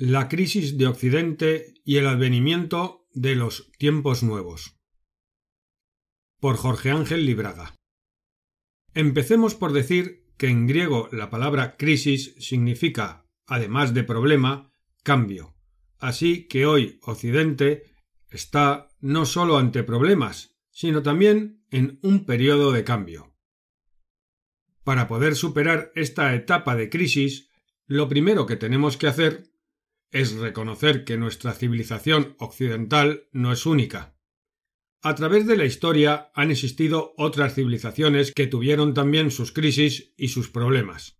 La crisis de Occidente y el advenimiento de los tiempos nuevos. Por Jorge Ángel Libraga. Empecemos por decir que en griego la palabra crisis significa, además de problema, cambio. Así que hoy Occidente está no solo ante problemas, sino también en un periodo de cambio. Para poder superar esta etapa de crisis, lo primero que tenemos que hacer es reconocer que nuestra civilización occidental no es única. A través de la historia han existido otras civilizaciones que tuvieron también sus crisis y sus problemas.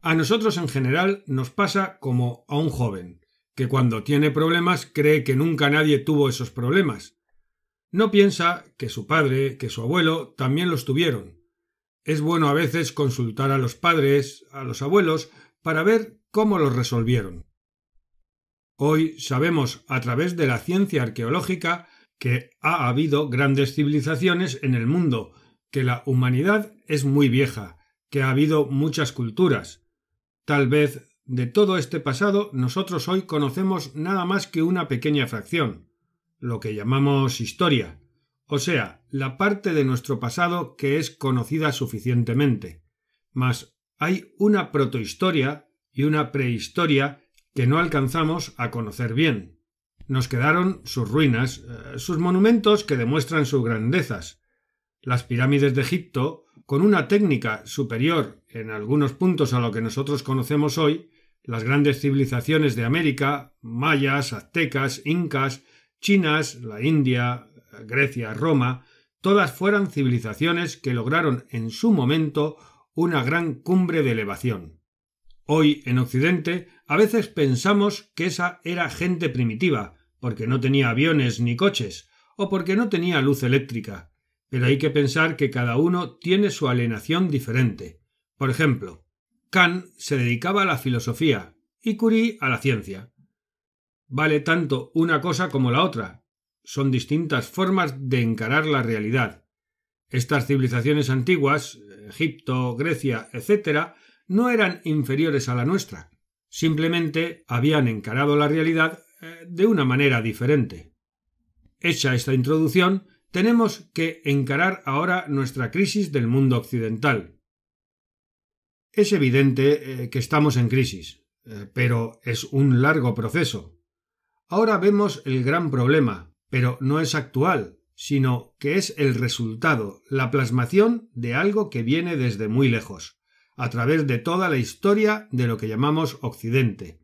A nosotros en general nos pasa como a un joven, que cuando tiene problemas cree que nunca nadie tuvo esos problemas. No piensa que su padre, que su abuelo también los tuvieron. Es bueno a veces consultar a los padres, a los abuelos, para ver cómo los resolvieron. Hoy sabemos a través de la ciencia arqueológica que ha habido grandes civilizaciones en el mundo, que la humanidad es muy vieja, que ha habido muchas culturas. Tal vez de todo este pasado nosotros hoy conocemos nada más que una pequeña fracción, lo que llamamos historia, o sea, la parte de nuestro pasado que es conocida suficientemente. Mas hay una protohistoria y una prehistoria que no alcanzamos a conocer bien. Nos quedaron sus ruinas, eh, sus monumentos que demuestran sus grandezas, las pirámides de Egipto, con una técnica superior en algunos puntos a lo que nosotros conocemos hoy, las grandes civilizaciones de América, mayas, aztecas, incas, chinas, la India, Grecia, Roma, todas fueron civilizaciones que lograron en su momento una gran cumbre de elevación. Hoy, en Occidente, a veces pensamos que esa era gente primitiva, porque no tenía aviones ni coches, o porque no tenía luz eléctrica, pero hay que pensar que cada uno tiene su alienación diferente. Por ejemplo, Kant se dedicaba a la filosofía y Curie a la ciencia. Vale tanto una cosa como la otra. Son distintas formas de encarar la realidad. Estas civilizaciones antiguas, Egipto, Grecia, etc., no eran inferiores a la nuestra, simplemente habían encarado la realidad eh, de una manera diferente. Hecha esta introducción, tenemos que encarar ahora nuestra crisis del mundo occidental. Es evidente eh, que estamos en crisis, eh, pero es un largo proceso. Ahora vemos el gran problema, pero no es actual, sino que es el resultado, la plasmación de algo que viene desde muy lejos a través de toda la historia de lo que llamamos Occidente.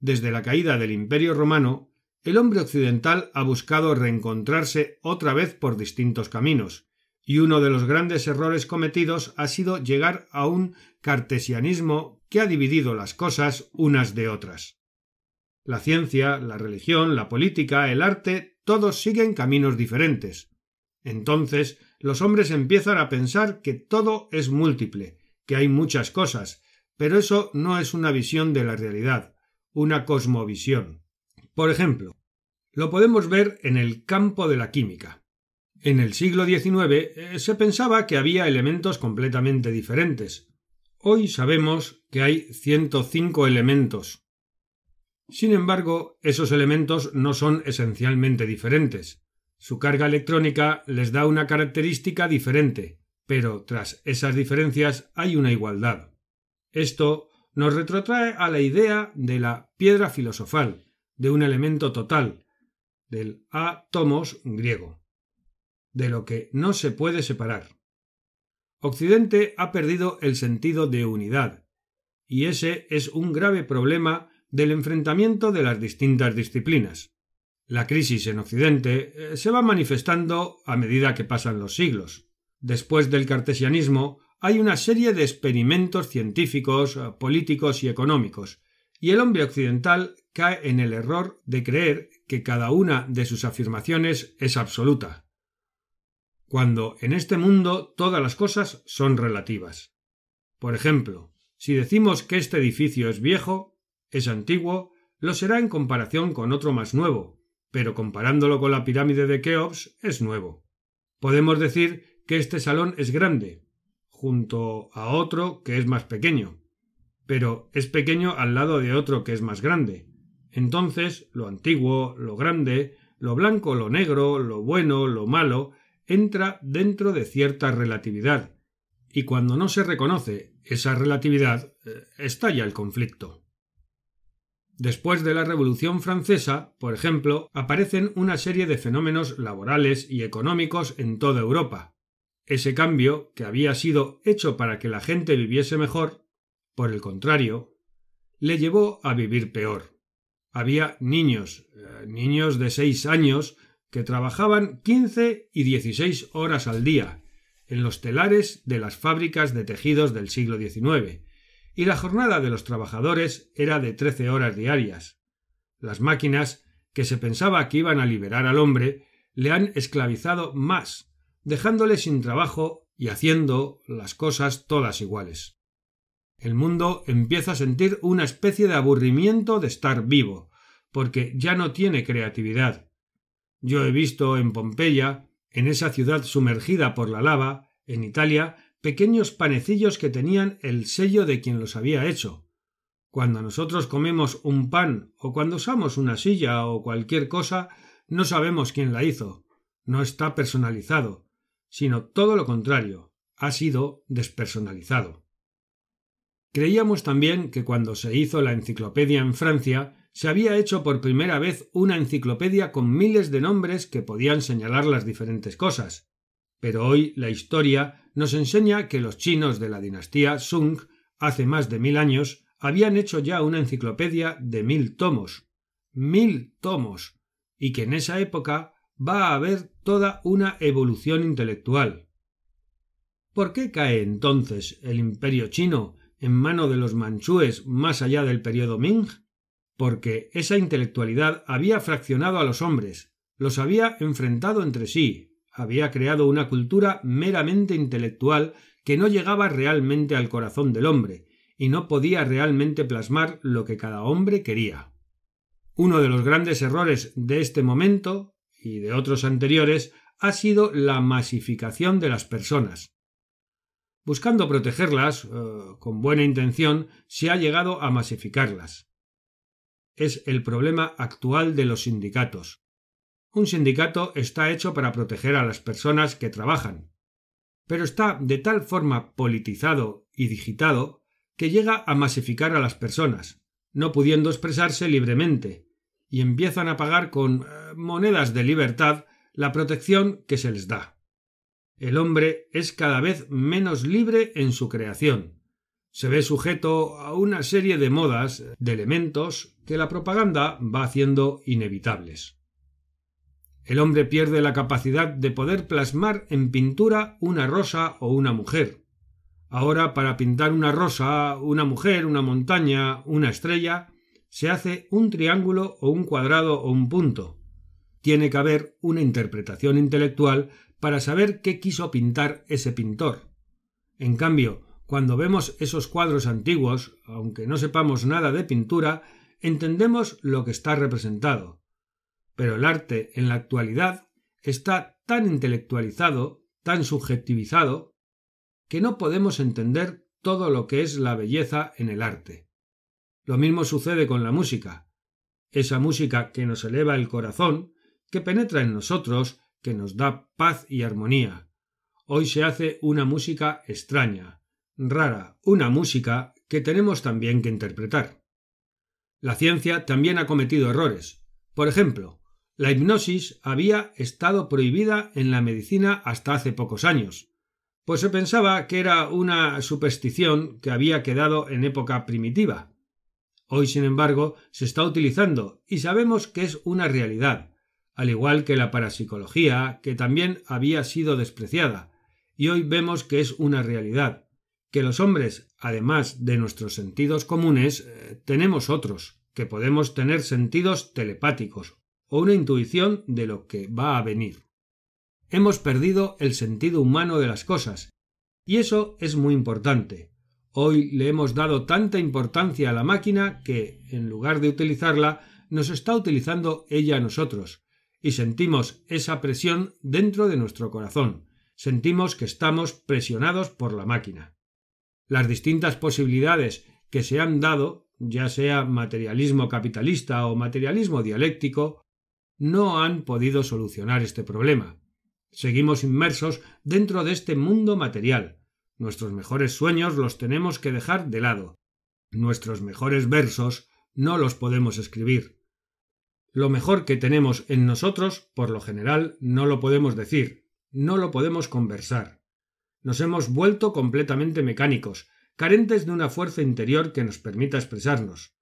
Desde la caída del Imperio romano, el hombre occidental ha buscado reencontrarse otra vez por distintos caminos, y uno de los grandes errores cometidos ha sido llegar a un cartesianismo que ha dividido las cosas unas de otras. La ciencia, la religión, la política, el arte, todos siguen caminos diferentes. Entonces los hombres empiezan a pensar que todo es múltiple, que hay muchas cosas, pero eso no es una visión de la realidad, una cosmovisión. Por ejemplo, lo podemos ver en el campo de la química. En el siglo XIX eh, se pensaba que había elementos completamente diferentes. Hoy sabemos que hay 105 elementos. Sin embargo, esos elementos no son esencialmente diferentes. Su carga electrónica les da una característica diferente, pero tras esas diferencias hay una igualdad. Esto nos retrotrae a la idea de la piedra filosofal, de un elemento total, del átomos griego, de lo que no se puede separar. Occidente ha perdido el sentido de unidad, y ese es un grave problema del enfrentamiento de las distintas disciplinas. La crisis en Occidente eh, se va manifestando a medida que pasan los siglos. Después del cartesianismo hay una serie de experimentos científicos, eh, políticos y económicos, y el hombre occidental cae en el error de creer que cada una de sus afirmaciones es absoluta, cuando en este mundo todas las cosas son relativas. Por ejemplo, si decimos que este edificio es viejo, es antiguo, lo será en comparación con otro más nuevo, pero comparándolo con la pirámide de Keops es nuevo. Podemos decir que este salón es grande, junto a otro que es más pequeño. pero es pequeño al lado de otro que es más grande. Entonces, lo antiguo, lo grande, lo blanco, lo negro, lo bueno, lo malo, entra dentro de cierta relatividad, y cuando no se reconoce esa relatividad, eh, estalla el conflicto. Después de la Revolución Francesa, por ejemplo, aparecen una serie de fenómenos laborales y económicos en toda Europa. Ese cambio, que había sido hecho para que la gente viviese mejor, por el contrario, le llevó a vivir peor. Había niños, eh, niños de seis años, que trabajaban quince y dieciséis horas al día en los telares de las fábricas de tejidos del siglo XIX, y la jornada de los trabajadores era de trece horas diarias. Las máquinas, que se pensaba que iban a liberar al hombre, le han esclavizado más, dejándole sin trabajo y haciendo las cosas todas iguales. El mundo empieza a sentir una especie de aburrimiento de estar vivo, porque ya no tiene creatividad. Yo he visto en Pompeya, en esa ciudad sumergida por la lava, en Italia, pequeños panecillos que tenían el sello de quien los había hecho. Cuando nosotros comemos un pan o cuando usamos una silla o cualquier cosa, no sabemos quién la hizo, no está personalizado, sino todo lo contrario, ha sido despersonalizado. Creíamos también que cuando se hizo la enciclopedia en Francia, se había hecho por primera vez una enciclopedia con miles de nombres que podían señalar las diferentes cosas. Pero hoy la historia nos enseña que los chinos de la dinastía Sung, hace más de mil años, habían hecho ya una enciclopedia de mil tomos. Mil tomos. Y que en esa época va a haber toda una evolución intelectual. ¿Por qué cae entonces el imperio chino en mano de los manchúes más allá del periodo Ming? Porque esa intelectualidad había fraccionado a los hombres, los había enfrentado entre sí, había creado una cultura meramente intelectual que no llegaba realmente al corazón del hombre, y no podía realmente plasmar lo que cada hombre quería. Uno de los grandes errores de este momento y de otros anteriores ha sido la masificación de las personas. Buscando protegerlas, eh, con buena intención, se ha llegado a masificarlas. Es el problema actual de los sindicatos. Un sindicato está hecho para proteger a las personas que trabajan, pero está de tal forma politizado y digitado que llega a masificar a las personas, no pudiendo expresarse libremente, y empiezan a pagar con eh, monedas de libertad la protección que se les da. El hombre es cada vez menos libre en su creación. Se ve sujeto a una serie de modas, de elementos que la propaganda va haciendo inevitables. El hombre pierde la capacidad de poder plasmar en pintura una rosa o una mujer. Ahora, para pintar una rosa, una mujer, una montaña, una estrella, se hace un triángulo o un cuadrado o un punto. Tiene que haber una interpretación intelectual para saber qué quiso pintar ese pintor. En cambio, cuando vemos esos cuadros antiguos, aunque no sepamos nada de pintura, entendemos lo que está representado. Pero el arte en la actualidad está tan intelectualizado, tan subjetivisado, que no podemos entender todo lo que es la belleza en el arte. Lo mismo sucede con la música. Esa música que nos eleva el corazón, que penetra en nosotros, que nos da paz y armonía. Hoy se hace una música extraña, rara, una música que tenemos también que interpretar. La ciencia también ha cometido errores. Por ejemplo, la hipnosis había estado prohibida en la medicina hasta hace pocos años, pues se pensaba que era una superstición que había quedado en época primitiva. Hoy, sin embargo, se está utilizando y sabemos que es una realidad, al igual que la parapsicología, que también había sido despreciada, y hoy vemos que es una realidad, que los hombres, además de nuestros sentidos comunes, eh, tenemos otros, que podemos tener sentidos telepáticos o una intuición de lo que va a venir. Hemos perdido el sentido humano de las cosas, y eso es muy importante. Hoy le hemos dado tanta importancia a la máquina que, en lugar de utilizarla, nos está utilizando ella a nosotros, y sentimos esa presión dentro de nuestro corazón, sentimos que estamos presionados por la máquina. Las distintas posibilidades que se han dado, ya sea materialismo capitalista o materialismo dialéctico, no han podido solucionar este problema. Seguimos inmersos dentro de este mundo material. Nuestros mejores sueños los tenemos que dejar de lado. Nuestros mejores versos no los podemos escribir. Lo mejor que tenemos en nosotros, por lo general, no lo podemos decir, no lo podemos conversar. Nos hemos vuelto completamente mecánicos, carentes de una fuerza interior que nos permita expresarnos.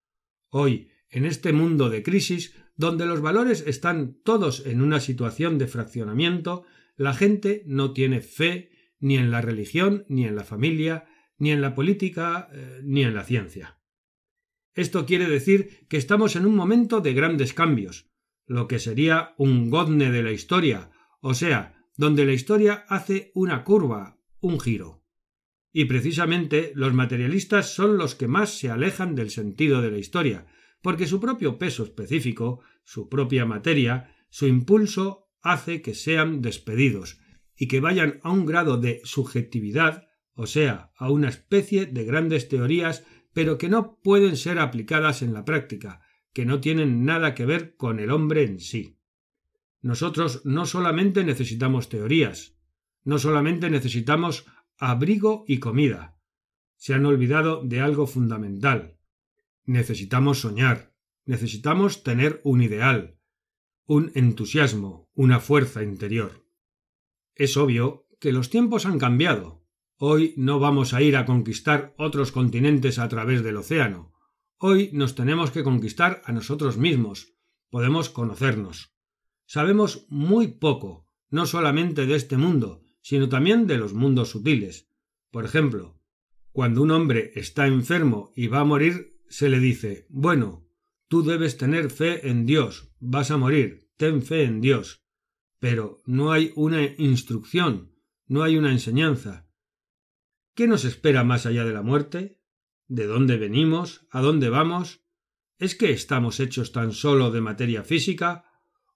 Hoy, en este mundo de crisis, donde los valores están todos en una situación de fraccionamiento, la gente no tiene fe ni en la religión, ni en la familia, ni en la política, eh, ni en la ciencia. Esto quiere decir que estamos en un momento de grandes cambios, lo que sería un godne de la historia, o sea, donde la historia hace una curva, un giro. Y precisamente los materialistas son los que más se alejan del sentido de la historia, porque su propio peso específico, su propia materia, su impulso hace que sean despedidos y que vayan a un grado de subjetividad, o sea, a una especie de grandes teorías, pero que no pueden ser aplicadas en la práctica, que no tienen nada que ver con el hombre en sí. Nosotros no solamente necesitamos teorías, no solamente necesitamos abrigo y comida. Se han olvidado de algo fundamental, Necesitamos soñar, necesitamos tener un ideal, un entusiasmo, una fuerza interior. Es obvio que los tiempos han cambiado. Hoy no vamos a ir a conquistar otros continentes a través del océano. Hoy nos tenemos que conquistar a nosotros mismos. Podemos conocernos. Sabemos muy poco, no solamente de este mundo, sino también de los mundos sutiles. Por ejemplo, cuando un hombre está enfermo y va a morir, se le dice Bueno, tú debes tener fe en Dios, vas a morir, ten fe en Dios. Pero no hay una instrucción, no hay una enseñanza. ¿Qué nos espera más allá de la muerte? ¿De dónde venimos? ¿A dónde vamos? ¿Es que estamos hechos tan solo de materia física?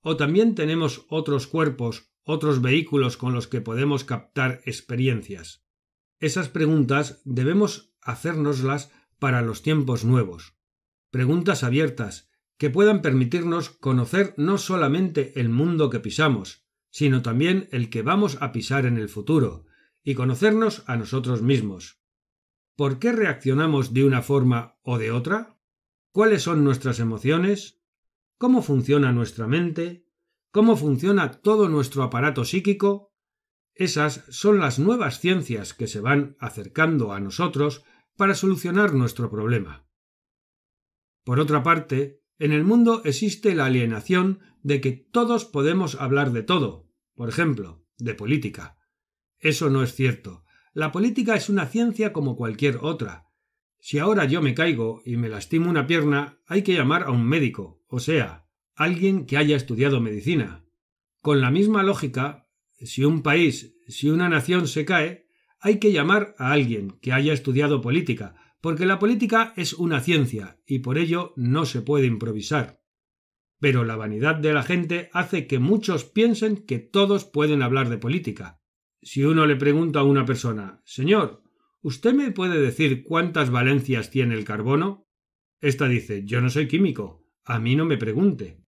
¿O también tenemos otros cuerpos, otros vehículos con los que podemos captar experiencias? Esas preguntas debemos hacérnoslas para los tiempos nuevos. Preguntas abiertas que puedan permitirnos conocer no solamente el mundo que pisamos, sino también el que vamos a pisar en el futuro, y conocernos a nosotros mismos. ¿Por qué reaccionamos de una forma o de otra? ¿Cuáles son nuestras emociones? ¿Cómo funciona nuestra mente? ¿Cómo funciona todo nuestro aparato psíquico? Esas son las nuevas ciencias que se van acercando a nosotros para solucionar nuestro problema. Por otra parte, en el mundo existe la alienación de que todos podemos hablar de todo, por ejemplo, de política. Eso no es cierto. La política es una ciencia como cualquier otra. Si ahora yo me caigo y me lastimo una pierna, hay que llamar a un médico, o sea, alguien que haya estudiado medicina. Con la misma lógica, si un país, si una nación se cae, hay que llamar a alguien que haya estudiado política, porque la política es una ciencia y por ello no se puede improvisar. Pero la vanidad de la gente hace que muchos piensen que todos pueden hablar de política. Si uno le pregunta a una persona Señor, ¿usted me puede decir cuántas valencias tiene el carbono? Esta dice Yo no soy químico, a mí no me pregunte.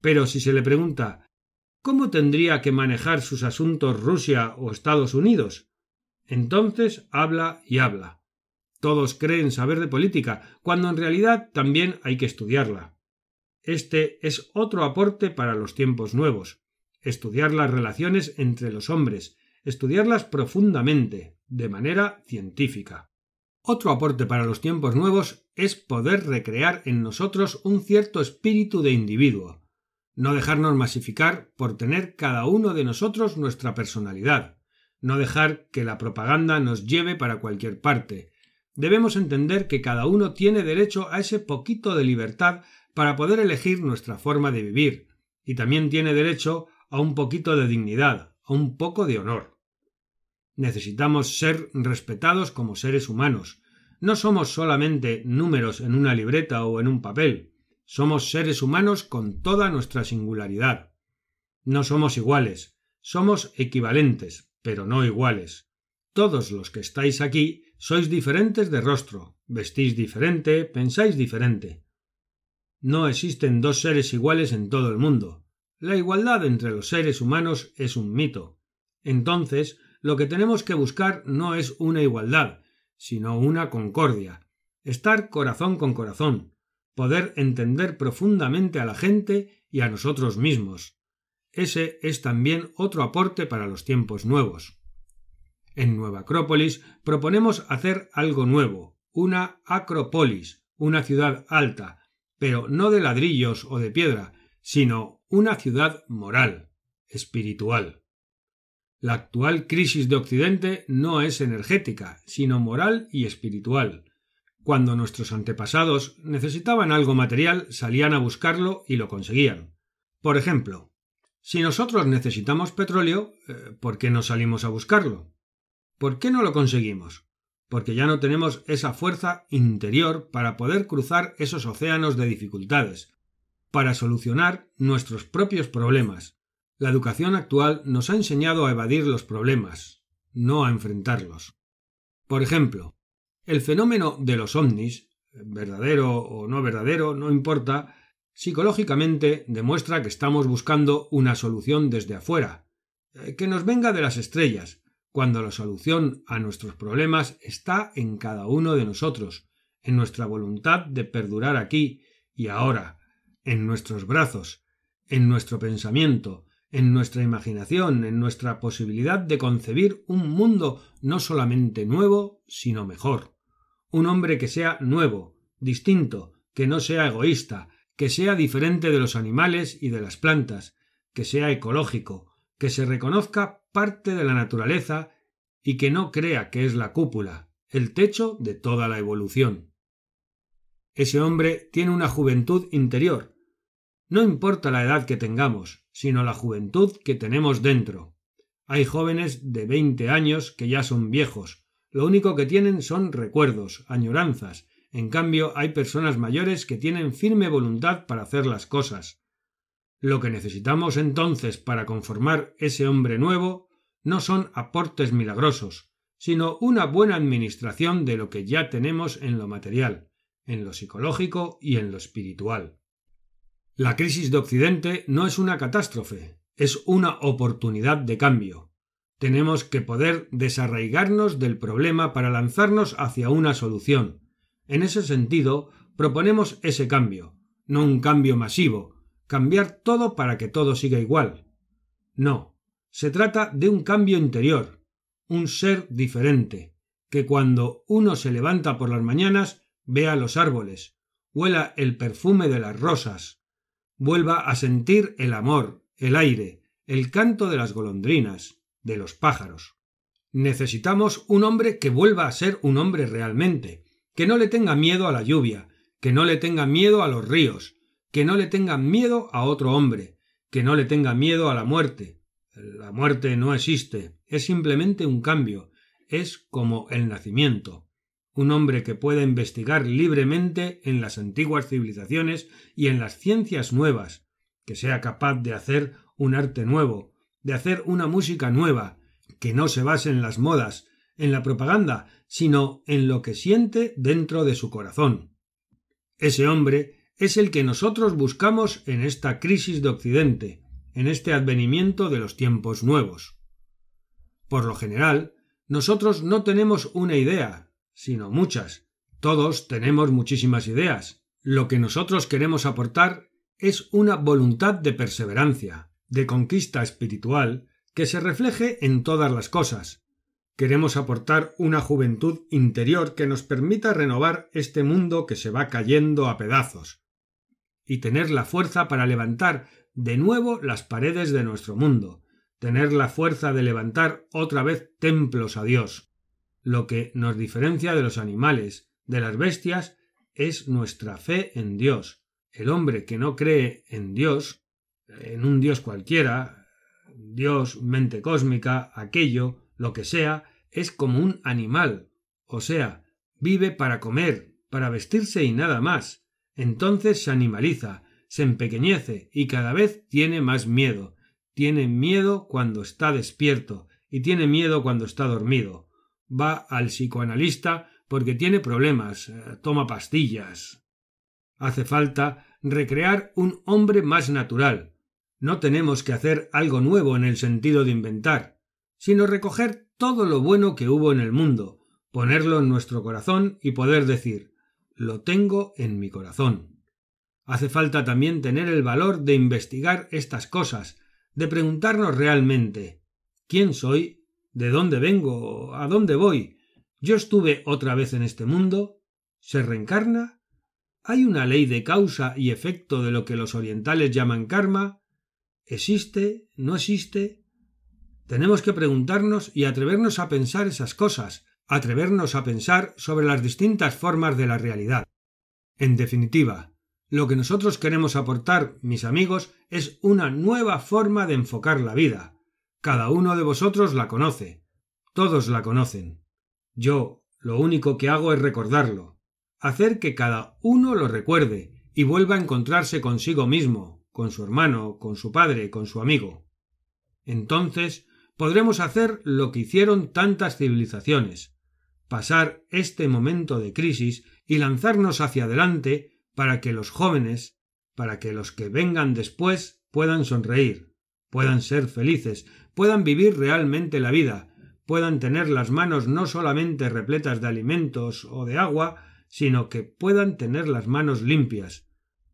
Pero si se le pregunta ¿Cómo tendría que manejar sus asuntos Rusia o Estados Unidos? Entonces habla y habla. Todos creen saber de política, cuando en realidad también hay que estudiarla. Este es otro aporte para los tiempos nuevos. Estudiar las relaciones entre los hombres, estudiarlas profundamente, de manera científica. Otro aporte para los tiempos nuevos es poder recrear en nosotros un cierto espíritu de individuo, no dejarnos masificar por tener cada uno de nosotros nuestra personalidad, no dejar que la propaganda nos lleve para cualquier parte. Debemos entender que cada uno tiene derecho a ese poquito de libertad para poder elegir nuestra forma de vivir, y también tiene derecho a un poquito de dignidad, a un poco de honor. Necesitamos ser respetados como seres humanos. No somos solamente números en una libreta o en un papel. Somos seres humanos con toda nuestra singularidad. No somos iguales, somos equivalentes, pero no iguales. Todos los que estáis aquí sois diferentes de rostro, vestís diferente, pensáis diferente. No existen dos seres iguales en todo el mundo. La igualdad entre los seres humanos es un mito. Entonces, lo que tenemos que buscar no es una igualdad, sino una concordia. Estar corazón con corazón, poder entender profundamente a la gente y a nosotros mismos. Ese es también otro aporte para los tiempos nuevos. En Nueva Acrópolis proponemos hacer algo nuevo, una acrópolis, una ciudad alta, pero no de ladrillos o de piedra, sino una ciudad moral, espiritual. La actual crisis de Occidente no es energética, sino moral y espiritual. Cuando nuestros antepasados necesitaban algo material, salían a buscarlo y lo conseguían. Por ejemplo, si nosotros necesitamos petróleo, eh, ¿por qué no salimos a buscarlo? ¿Por qué no lo conseguimos? porque ya no tenemos esa fuerza interior para poder cruzar esos océanos de dificultades, para solucionar nuestros propios problemas. La educación actual nos ha enseñado a evadir los problemas, no a enfrentarlos. Por ejemplo, el fenómeno de los ovnis, verdadero o no verdadero, no importa, psicológicamente demuestra que estamos buscando una solución desde afuera, eh, que nos venga de las estrellas, cuando la solución a nuestros problemas está en cada uno de nosotros, en nuestra voluntad de perdurar aquí y ahora, en nuestros brazos, en nuestro pensamiento, en nuestra imaginación, en nuestra posibilidad de concebir un mundo no solamente nuevo, sino mejor. Un hombre que sea nuevo, distinto, que no sea egoísta, que sea diferente de los animales y de las plantas, que sea ecológico, que se reconozca parte de la naturaleza y que no crea que es la cúpula, el techo de toda la evolución. Ese hombre tiene una juventud interior. No importa la edad que tengamos, sino la juventud que tenemos dentro. Hay jóvenes de veinte años que ya son viejos. Lo único que tienen son recuerdos, añoranzas. En cambio, hay personas mayores que tienen firme voluntad para hacer las cosas. Lo que necesitamos entonces para conformar ese hombre nuevo no son aportes milagrosos, sino una buena administración de lo que ya tenemos en lo material, en lo psicológico y en lo espiritual. La crisis de Occidente no es una catástrofe, es una oportunidad de cambio. Tenemos que poder desarraigarnos del problema para lanzarnos hacia una solución. En ese sentido, proponemos ese cambio, no un cambio masivo, cambiar todo para que todo siga igual. No, se trata de un cambio interior, un ser diferente, que cuando uno se levanta por las mañanas vea los árboles, huela el perfume de las rosas, vuelva a sentir el amor, el aire, el canto de las golondrinas, de los pájaros. Necesitamos un hombre que vuelva a ser un hombre realmente, que no le tenga miedo a la lluvia, que no le tenga miedo a los ríos, que no le tenga miedo a otro hombre, que no le tenga miedo a la muerte. La muerte no existe, es simplemente un cambio, es como el nacimiento. Un hombre que pueda investigar libremente en las antiguas civilizaciones y en las ciencias nuevas, que sea capaz de hacer un arte nuevo, de hacer una música nueva, que no se base en las modas, en la propaganda, sino en lo que siente dentro de su corazón. Ese hombre es el que nosotros buscamos en esta crisis de Occidente, en este advenimiento de los tiempos nuevos. Por lo general, nosotros no tenemos una idea, sino muchas. Todos tenemos muchísimas ideas. Lo que nosotros queremos aportar es una voluntad de perseverancia, de conquista espiritual, que se refleje en todas las cosas. Queremos aportar una juventud interior que nos permita renovar este mundo que se va cayendo a pedazos, y tener la fuerza para levantar de nuevo las paredes de nuestro mundo, tener la fuerza de levantar otra vez templos a Dios. Lo que nos diferencia de los animales, de las bestias, es nuestra fe en Dios. El hombre que no cree en Dios, en un Dios cualquiera, Dios, mente cósmica, aquello, lo que sea, es como un animal, o sea, vive para comer, para vestirse y nada más, entonces se animaliza, se empequeñece y cada vez tiene más miedo. Tiene miedo cuando está despierto y tiene miedo cuando está dormido. Va al psicoanalista porque tiene problemas, eh, toma pastillas. Hace falta recrear un hombre más natural. No tenemos que hacer algo nuevo en el sentido de inventar, sino recoger todo lo bueno que hubo en el mundo, ponerlo en nuestro corazón y poder decir lo tengo en mi corazón. Hace falta también tener el valor de investigar estas cosas, de preguntarnos realmente ¿Quién soy? ¿De dónde vengo? ¿A dónde voy? ¿Yo estuve otra vez en este mundo? ¿Se reencarna? ¿Hay una ley de causa y efecto de lo que los orientales llaman karma? ¿Existe? ¿No existe? Tenemos que preguntarnos y atrevernos a pensar esas cosas, atrevernos a pensar sobre las distintas formas de la realidad. En definitiva, lo que nosotros queremos aportar, mis amigos, es una nueva forma de enfocar la vida, cada uno de vosotros la conoce. Todos la conocen. Yo lo único que hago es recordarlo, hacer que cada uno lo recuerde y vuelva a encontrarse consigo mismo, con su hermano, con su padre, con su amigo. Entonces podremos hacer lo que hicieron tantas civilizaciones, pasar este momento de crisis y lanzarnos hacia adelante para que los jóvenes, para que los que vengan después puedan sonreír, puedan ser felices, puedan vivir realmente la vida, puedan tener las manos no solamente repletas de alimentos o de agua, sino que puedan tener las manos limpias,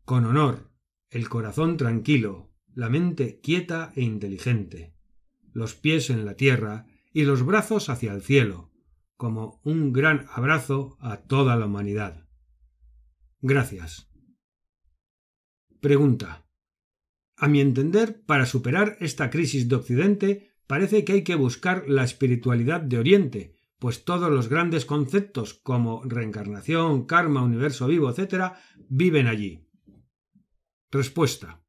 con honor, el corazón tranquilo, la mente quieta e inteligente, los pies en la tierra y los brazos hacia el cielo, como un gran abrazo a toda la humanidad. Gracias. Pregunta. A mi entender, para superar esta crisis de Occidente, parece que hay que buscar la espiritualidad de Oriente, pues todos los grandes conceptos como reencarnación, karma, universo vivo, etc., viven allí. Respuesta.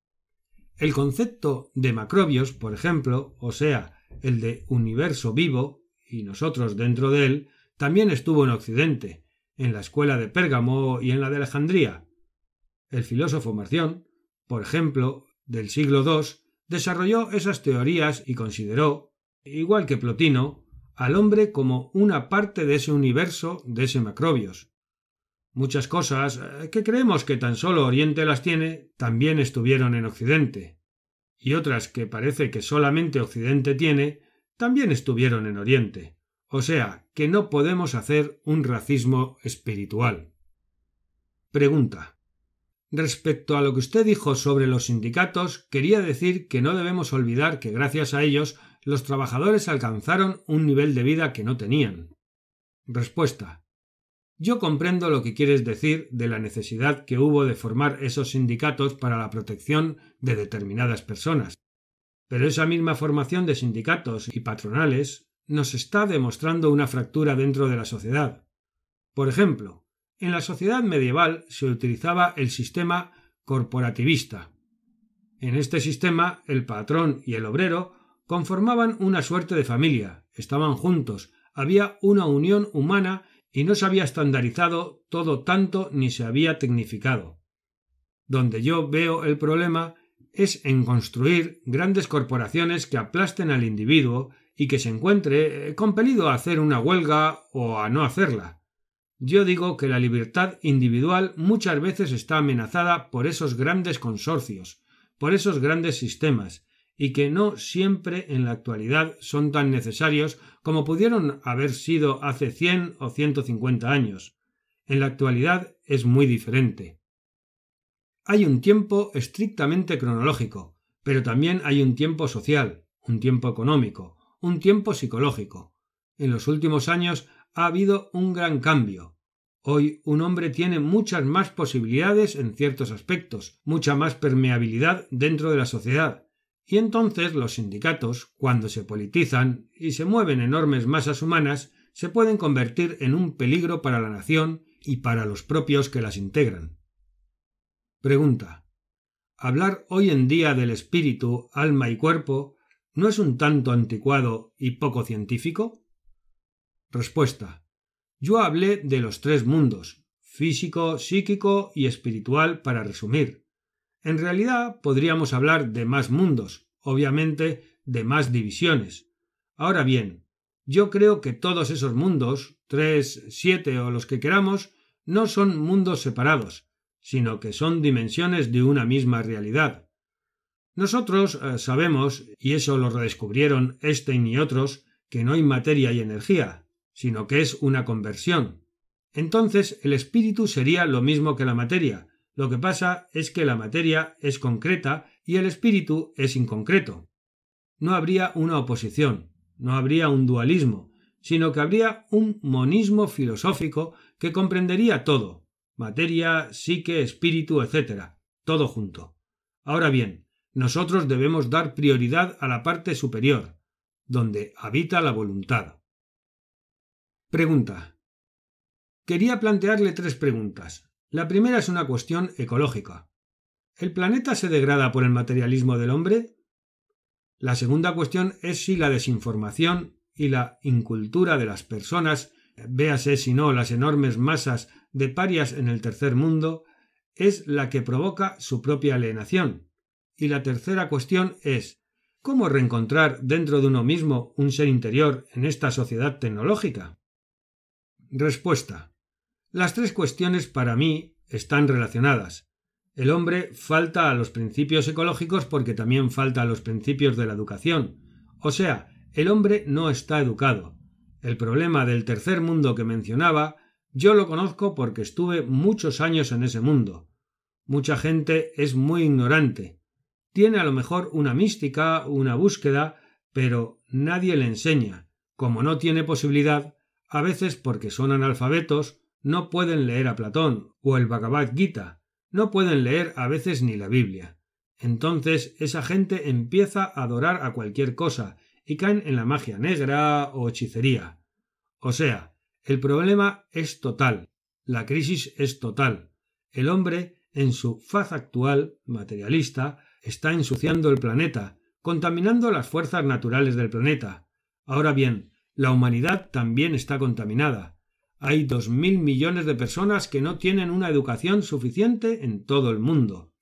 El concepto de macrobios, por ejemplo, o sea, el de universo vivo, y nosotros dentro de él, también estuvo en Occidente, en la escuela de Pérgamo y en la de Alejandría. El filósofo Marción, por ejemplo, del siglo II desarrolló esas teorías y consideró, igual que Plotino, al hombre como una parte de ese universo de ese macrobios. Muchas cosas eh, que creemos que tan solo Oriente las tiene también estuvieron en Occidente, y otras que parece que solamente Occidente tiene también estuvieron en Oriente. O sea, que no podemos hacer un racismo espiritual. Pregunta. Respecto a lo que usted dijo sobre los sindicatos, quería decir que no debemos olvidar que gracias a ellos los trabajadores alcanzaron un nivel de vida que no tenían. Respuesta. Yo comprendo lo que quieres decir de la necesidad que hubo de formar esos sindicatos para la protección de determinadas personas. Pero esa misma formación de sindicatos y patronales nos está demostrando una fractura dentro de la sociedad. Por ejemplo, en la sociedad medieval se utilizaba el sistema corporativista. En este sistema el patrón y el obrero conformaban una suerte de familia, estaban juntos, había una unión humana y no se había estandarizado todo tanto ni se había tecnificado. Donde yo veo el problema es en construir grandes corporaciones que aplasten al individuo y que se encuentre eh, compelido a hacer una huelga o a no hacerla. Yo digo que la libertad individual muchas veces está amenazada por esos grandes consorcios, por esos grandes sistemas, y que no siempre en la actualidad son tan necesarios como pudieron haber sido hace cien o ciento cincuenta años. En la actualidad es muy diferente. Hay un tiempo estrictamente cronológico, pero también hay un tiempo social, un tiempo económico, un tiempo psicológico. En los últimos años ha habido un gran cambio. Hoy un hombre tiene muchas más posibilidades en ciertos aspectos, mucha más permeabilidad dentro de la sociedad, y entonces los sindicatos, cuando se politizan y se mueven enormes masas humanas, se pueden convertir en un peligro para la nación y para los propios que las integran. Pregunta. ¿Hablar hoy en día del espíritu, alma y cuerpo no es un tanto anticuado y poco científico? Respuesta. Yo hablé de los tres mundos, físico, psíquico y espiritual para resumir. En realidad podríamos hablar de más mundos, obviamente de más divisiones. Ahora bien, yo creo que todos esos mundos, tres, siete o los que queramos, no son mundos separados, sino que son dimensiones de una misma realidad. Nosotros eh, sabemos, y eso lo redescubrieron Einstein y otros, que no hay materia y energía, sino que es una conversión. Entonces el espíritu sería lo mismo que la materia, lo que pasa es que la materia es concreta y el espíritu es inconcreto. No habría una oposición, no habría un dualismo, sino que habría un monismo filosófico que comprendería todo materia, psique, espíritu, etc. todo junto. Ahora bien, nosotros debemos dar prioridad a la parte superior, donde habita la voluntad. Pregunta. Quería plantearle tres preguntas. La primera es una cuestión ecológica. ¿El planeta se degrada por el materialismo del hombre? La segunda cuestión es si la desinformación y la incultura de las personas, véase si no las enormes masas de parias en el tercer mundo, es la que provoca su propia alienación. Y la tercera cuestión es ¿cómo reencontrar dentro de uno mismo un ser interior en esta sociedad tecnológica? Respuesta. Las tres cuestiones para mí están relacionadas. El hombre falta a los principios ecológicos porque también falta a los principios de la educación. O sea, el hombre no está educado. El problema del tercer mundo que mencionaba yo lo conozco porque estuve muchos años en ese mundo. Mucha gente es muy ignorante. Tiene a lo mejor una mística, una búsqueda, pero nadie le enseña. Como no tiene posibilidad, a veces porque son analfabetos, no pueden leer a Platón o el Bhagavad Gita, no pueden leer a veces ni la Biblia. Entonces esa gente empieza a adorar a cualquier cosa y caen en la magia negra o hechicería. O sea, el problema es total, la crisis es total. El hombre, en su faz actual, materialista, está ensuciando el planeta, contaminando las fuerzas naturales del planeta. Ahora bien, la humanidad también está contaminada. Hay dos mil millones de personas que no tienen una educación suficiente en todo el mundo.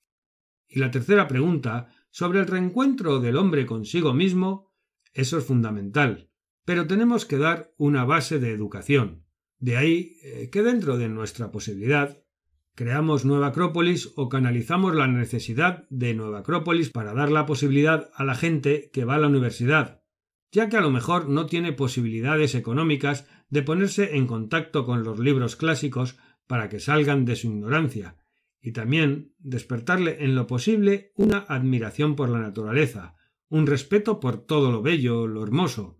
Y la tercera pregunta, sobre el reencuentro del hombre consigo mismo, eso es fundamental, pero tenemos que dar una base de educación. De ahí eh, que dentro de nuestra posibilidad creamos Nueva Acrópolis o canalizamos la necesidad de Nueva Acrópolis para dar la posibilidad a la gente que va a la universidad, ya que a lo mejor no tiene posibilidades económicas de ponerse en contacto con los libros clásicos para que salgan de su ignorancia, y también despertarle en lo posible una admiración por la naturaleza, un respeto por todo lo bello, lo hermoso,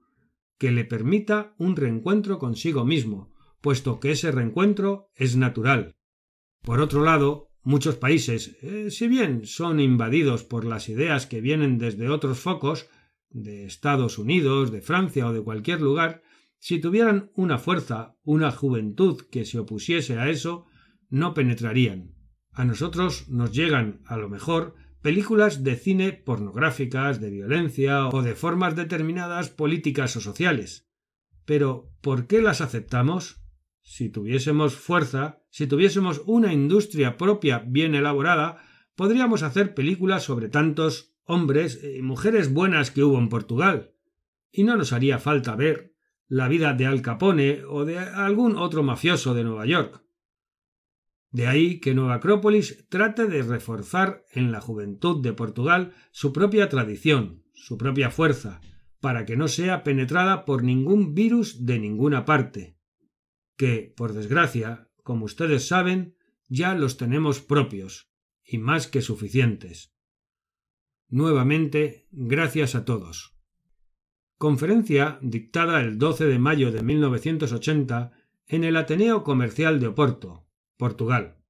que le permita un reencuentro consigo mismo, puesto que ese reencuentro es natural. Por otro lado, muchos países, eh, si bien son invadidos por las ideas que vienen desde otros focos, de Estados Unidos, de Francia o de cualquier lugar, si tuvieran una fuerza, una juventud que se opusiese a eso, no penetrarían. A nosotros nos llegan, a lo mejor, películas de cine pornográficas, de violencia o de formas determinadas políticas o sociales. Pero ¿por qué las aceptamos? Si tuviésemos fuerza, si tuviésemos una industria propia bien elaborada, podríamos hacer películas sobre tantos hombres y mujeres buenas que hubo en Portugal. Y no nos haría falta ver la vida de Al Capone o de algún otro mafioso de Nueva York. De ahí que Nueva Acrópolis trate de reforzar en la juventud de Portugal su propia tradición, su propia fuerza, para que no sea penetrada por ningún virus de ninguna parte, que, por desgracia, como ustedes saben, ya los tenemos propios, y más que suficientes. Nuevamente, gracias a todos. Conferencia dictada el 12 de mayo de 1980 en el Ateneo Comercial de Oporto, Portugal.